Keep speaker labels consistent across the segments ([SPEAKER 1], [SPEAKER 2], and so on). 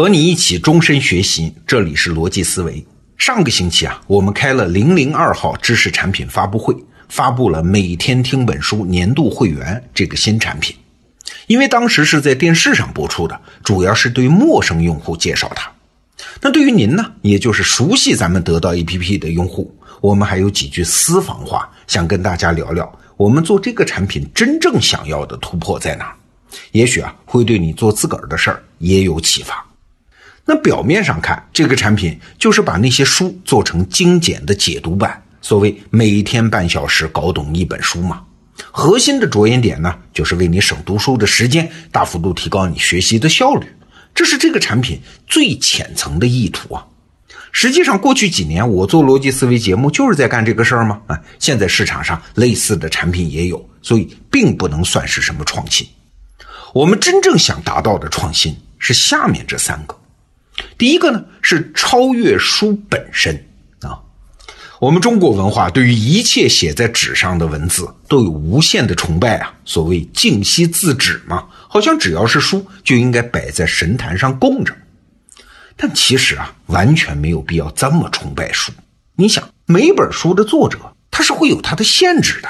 [SPEAKER 1] 和你一起终身学习，这里是逻辑思维。上个星期啊，我们开了零零二号知识产品发布会，发布了每天听本书年度会员这个新产品。因为当时是在电视上播出的，主要是对陌生用户介绍它。那对于您呢，也就是熟悉咱们得到 APP 的用户，我们还有几句私房话，想跟大家聊聊，我们做这个产品真正想要的突破在哪？也许啊，会对你做自个儿的事儿也有启发。那表面上看，这个产品就是把那些书做成精简的解读版，所谓每天半小时搞懂一本书嘛。核心的着眼点呢，就是为你省读书的时间，大幅度提高你学习的效率。这是这个产品最浅层的意图啊。实际上，过去几年我做逻辑思维节目就是在干这个事儿吗？啊，现在市场上类似的产品也有，所以并不能算是什么创新。我们真正想达到的创新是下面这三个。第一个呢是超越书本身啊，我们中国文化对于一切写在纸上的文字都有无限的崇拜啊，所谓静息自止嘛，好像只要是书就应该摆在神坛上供着。但其实啊，完全没有必要这么崇拜书。你想，每本书的作者他是会有他的限制的，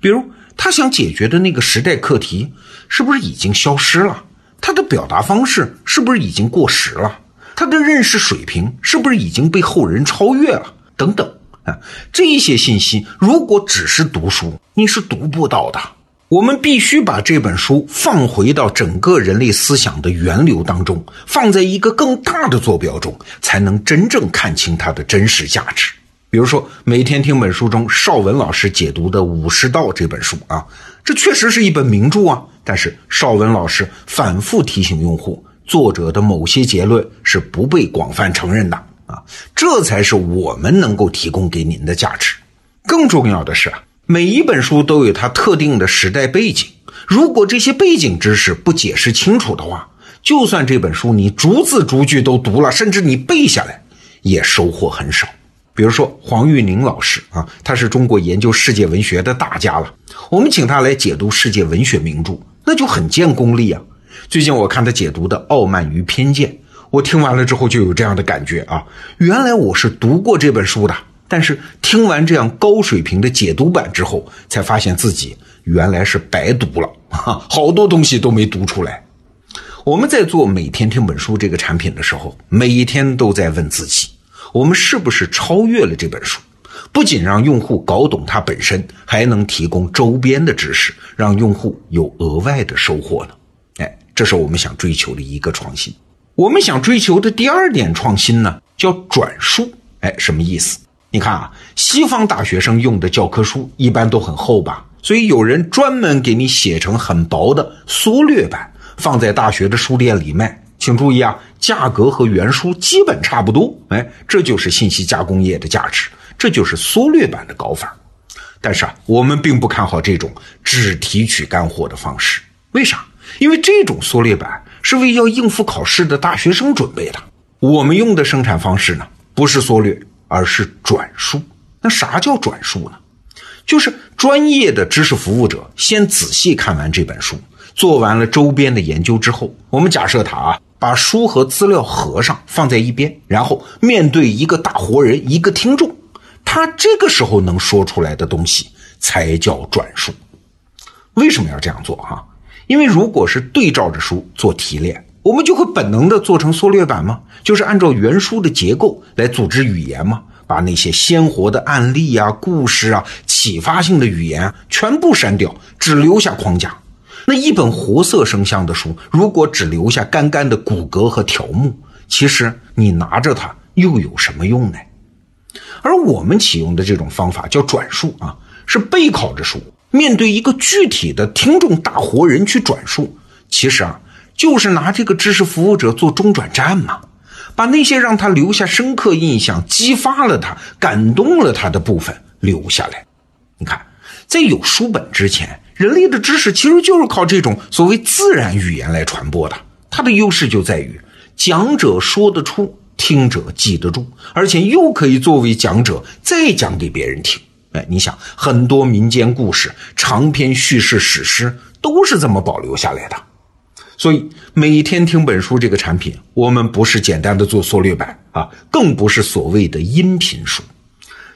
[SPEAKER 1] 比如他想解决的那个时代课题是不是已经消失了？他的表达方式是不是已经过时了？他的认识水平是不是已经被后人超越了？等等啊，这些信息如果只是读书，你是读不到的。我们必须把这本书放回到整个人类思想的源流当中，放在一个更大的坐标中，才能真正看清它的真实价值。比如说，每天听本书中邵文老师解读的《武士道》这本书啊，这确实是一本名著啊。但是邵文老师反复提醒用户。作者的某些结论是不被广泛承认的啊，这才是我们能够提供给您的价值。更重要的是啊，每一本书都有它特定的时代背景，如果这些背景知识不解释清楚的话，就算这本书你逐字逐句都读了，甚至你背下来，也收获很少。比如说黄玉宁老师啊，他是中国研究世界文学的大家了，我们请他来解读世界文学名著，那就很见功力啊。最近我看他解读的《傲慢与偏见》，我听完了之后就有这样的感觉啊，原来我是读过这本书的，但是听完这样高水平的解读版之后，才发现自己原来是白读了，哈，好多东西都没读出来。我们在做每天听本书这个产品的时候，每一天都在问自己，我们是不是超越了这本书？不仅让用户搞懂它本身，还能提供周边的知识，让用户有额外的收获呢？这是我们想追求的一个创新。我们想追求的第二点创新呢，叫转述。哎，什么意思？你看啊，西方大学生用的教科书一般都很厚吧，所以有人专门给你写成很薄的缩略版，放在大学的书店里卖。请注意啊，价格和原书基本差不多。哎，这就是信息加工业的价值，这就是缩略版的搞法。但是啊，我们并不看好这种只提取干货的方式。为啥？因为这种缩略版是为要应付考试的大学生准备的，我们用的生产方式呢，不是缩略，而是转述。那啥叫转述呢？就是专业的知识服务者先仔细看完这本书，做完了周边的研究之后，我们假设他啊，把书和资料合上放在一边，然后面对一个大活人，一个听众，他这个时候能说出来的东西才叫转述。为什么要这样做？哈？因为如果是对照着书做提炼，我们就会本能的做成缩略版吗？就是按照原书的结构来组织语言吗？把那些鲜活的案例啊、故事啊、启发性的语言全部删掉，只留下框架。那一本活色生香的书，如果只留下干干的骨骼和条目，其实你拿着它又有什么用呢？而我们启用的这种方法叫转述啊，是背靠着书。面对一个具体的听众大活人去转述，其实啊，就是拿这个知识服务者做中转站嘛，把那些让他留下深刻印象、激发了他、感动了他的部分留下来。你看，在有书本之前，人类的知识其实就是靠这种所谓自然语言来传播的。它的优势就在于，讲者说得出，听者记得住，而且又可以作为讲者再讲给别人听。哎，你想，很多民间故事、长篇叙事史诗都是这么保留下来的。所以每天听本书这个产品，我们不是简单的做缩略版啊，更不是所谓的音频书。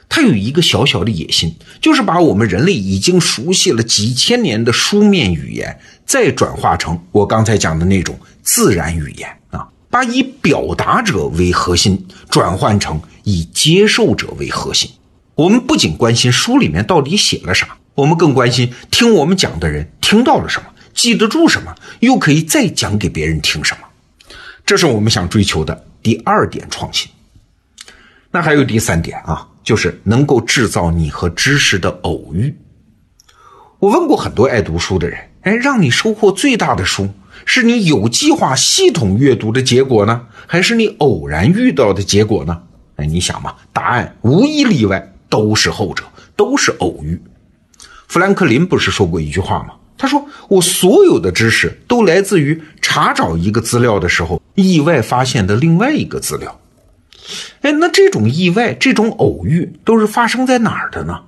[SPEAKER 1] 它有一个小小的野心，就是把我们人类已经熟悉了几千年的书面语言，再转化成我刚才讲的那种自然语言啊，把以表达者为核心转换成以接受者为核心。我们不仅关心书里面到底写了啥，我们更关心听我们讲的人听到了什么，记得住什么，又可以再讲给别人听什么。这是我们想追求的第二点创新。那还有第三点啊。就是能够制造你和知识的偶遇。我问过很多爱读书的人，哎，让你收获最大的书，是你有计划、系统阅读的结果呢，还是你偶然遇到的结果呢？哎，你想嘛，答案无一例外都是后者，都是偶遇。富兰克林不是说过一句话吗？他说：“我所有的知识都来自于查找一个资料的时候，意外发现的另外一个资料。”哎，那这种意外、这种偶遇都是发生在哪儿的呢？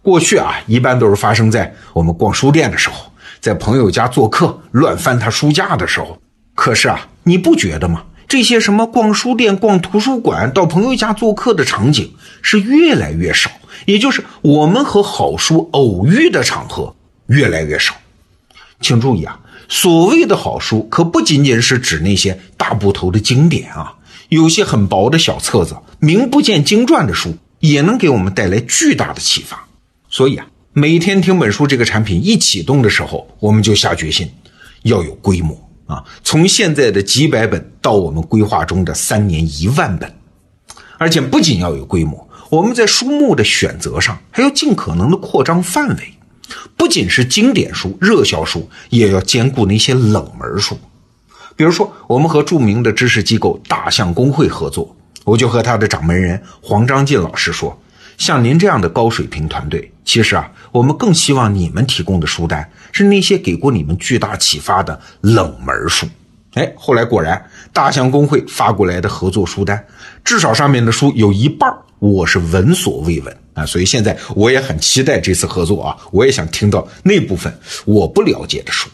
[SPEAKER 1] 过去啊，一般都是发生在我们逛书店的时候，在朋友家做客乱翻他书架的时候。可是啊，你不觉得吗？这些什么逛书店、逛图书馆、到朋友家做客的场景是越来越少，也就是我们和好书偶遇的场合越来越少。请注意啊，所谓的好书可不仅仅是指那些大部头的经典啊。有些很薄的小册子，名不见经传的书，也能给我们带来巨大的启发。所以啊，每天听本书这个产品一启动的时候，我们就下决心要有规模啊，从现在的几百本到我们规划中的三年一万本，而且不仅要有规模，我们在书目的选择上还要尽可能的扩张范围，不仅是经典书、热销书，也要兼顾那些冷门书。比如说，我们和著名的知识机构大象公会合作，我就和他的掌门人黄章进老师说：“像您这样的高水平团队，其实啊，我们更希望你们提供的书单是那些给过你们巨大启发的冷门书。”哎，后来果然，大象公会发过来的合作书单，至少上面的书有一半我是闻所未闻啊，所以现在我也很期待这次合作啊，我也想听到那部分我不了解的书，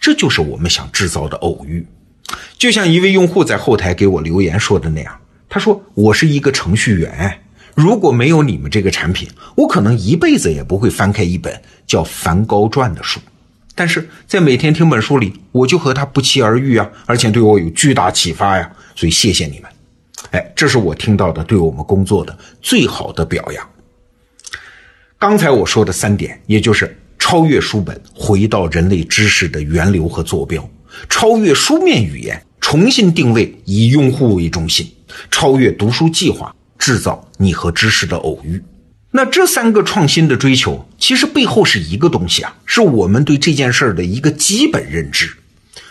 [SPEAKER 1] 这就是我们想制造的偶遇。就像一位用户在后台给我留言说的那样，他说：“我是一个程序员，如果没有你们这个产品，我可能一辈子也不会翻开一本叫《梵高传》的书。但是在每天听本书里，我就和他不期而遇啊，而且对我有巨大启发呀。所以谢谢你们，哎，这是我听到的对我们工作的最好的表扬。刚才我说的三点，也就是超越书本，回到人类知识的源流和坐标。”超越书面语言，重新定位以用户为中心；超越读书计划，制造你和知识的偶遇。那这三个创新的追求，其实背后是一个东西啊，是我们对这件事儿的一个基本认知，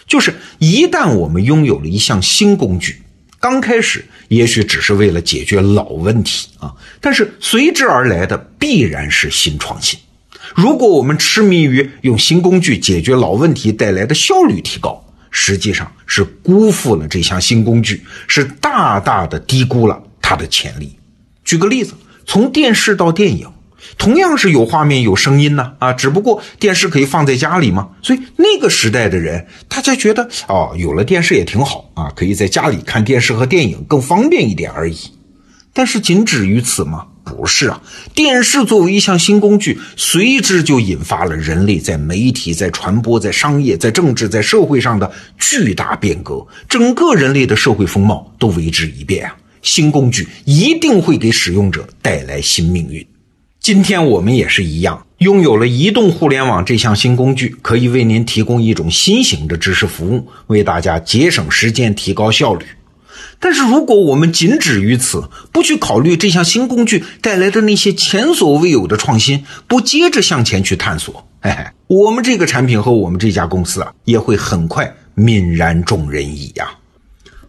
[SPEAKER 1] 就是一旦我们拥有了一项新工具，刚开始也许只是为了解决老问题啊，但是随之而来的必然是新创新。如果我们痴迷于用新工具解决老问题带来的效率提高，实际上是辜负了这项新工具，是大大的低估了它的潜力。举个例子，从电视到电影，同样是有画面有声音呢，啊，只不过电视可以放在家里嘛，所以那个时代的人，大家觉得哦，有了电视也挺好啊，可以在家里看电视和电影更方便一点而已。但是仅止于此吗？不是啊，电视作为一项新工具，随之就引发了人类在媒体、在传播、在商业、在政治、在社会上的巨大变革，整个人类的社会风貌都为之一变啊！新工具一定会给使用者带来新命运。今天我们也是一样，拥有了移动互联网这项新工具，可以为您提供一种新型的知识服务，为大家节省时间、提高效率。但是，如果我们仅止于此，不去考虑这项新工具带来的那些前所未有的创新，不接着向前去探索，嘿嘿，我们这个产品和我们这家公司啊，也会很快泯然众人矣呀。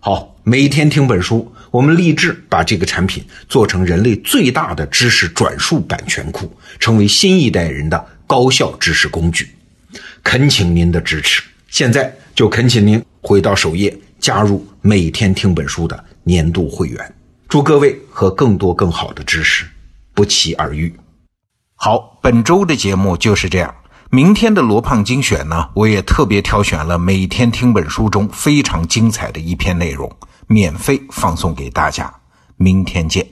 [SPEAKER 1] 好，每天听本书，我们立志把这个产品做成人类最大的知识转述版权库，成为新一代人的高效知识工具。恳请您的支持，现在就恳请您回到首页。加入每天听本书的年度会员，祝各位和更多更好的知识不期而遇。好，本周的节目就是这样。
[SPEAKER 2] 明天的罗胖精选呢，我也特别挑选了每天听本书中非常精彩的一篇内容，免费放送给大家。明天见。